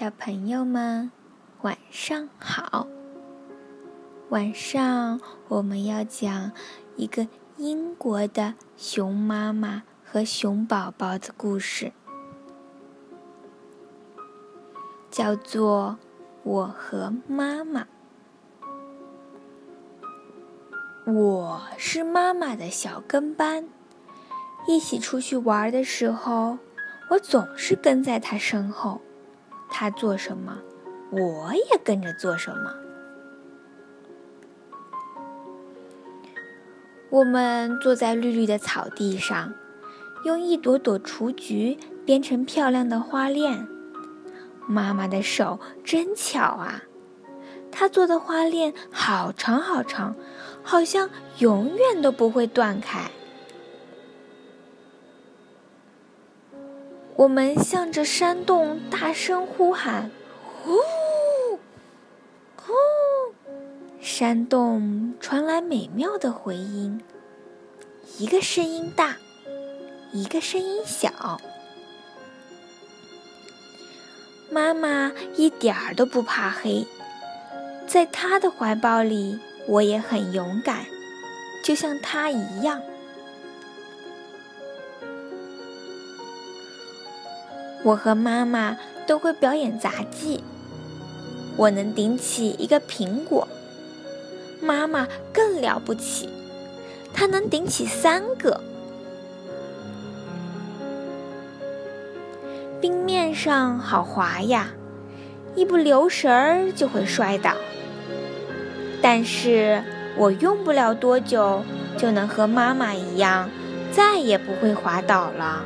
小朋友们，晚上好。晚上我们要讲一个英国的熊妈妈和熊宝宝的故事，叫做《我和妈妈》。我是妈妈的小跟班，一起出去玩的时候，我总是跟在她身后。他做什么，我也跟着做什么。我们坐在绿绿的草地上，用一朵朵雏菊编成漂亮的花链。妈妈的手真巧啊，她做的花链好长好长，好像永远都不会断开。我们向着山洞大声呼喊：“呼，呼！”山洞传来美妙的回音，一个声音大，一个声音小。妈妈一点儿都不怕黑，在她的怀抱里，我也很勇敢，就像她一样。我和妈妈都会表演杂技。我能顶起一个苹果，妈妈更了不起，她能顶起三个。冰面上好滑呀，一不留神儿就会摔倒。但是我用不了多久，就能和妈妈一样，再也不会滑倒了。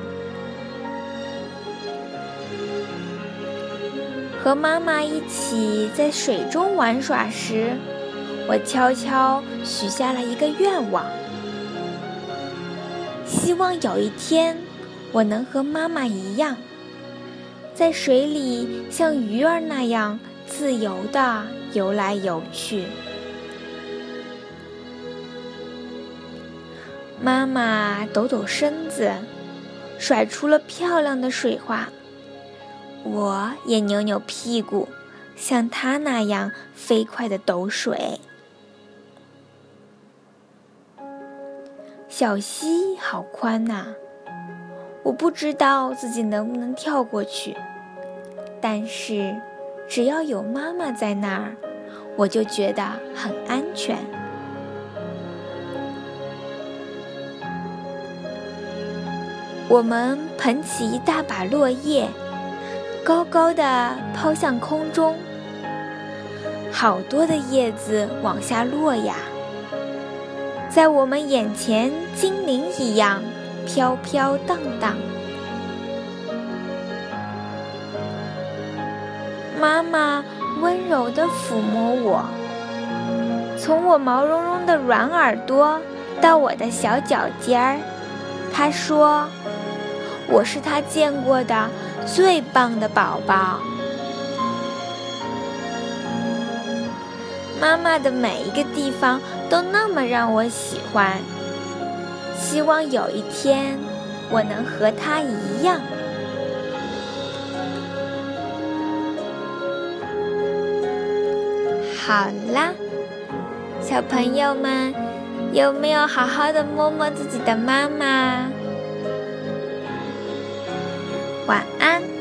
和妈妈一起在水中玩耍时，我悄悄许下了一个愿望：希望有一天我能和妈妈一样，在水里像鱼儿那样自由地游来游去。妈妈抖抖身子，甩出了漂亮的水花。我也扭扭屁股，像它那样飞快的抖水。小溪好宽呐，我不知道自己能不能跳过去，但是只要有妈妈在那儿，我就觉得很安全。我们捧起一大把落叶。高高的抛向空中，好多的叶子往下落呀，在我们眼前，精灵一样飘飘荡荡。妈妈温柔地抚摸我，从我毛茸茸的软耳朵到我的小脚尖儿，她说：“我是她见过的。”最棒的宝宝，妈妈的每一个地方都那么让我喜欢。希望有一天我能和她一样。好啦，小朋友们，有没有好好的摸摸自己的妈妈？晚安。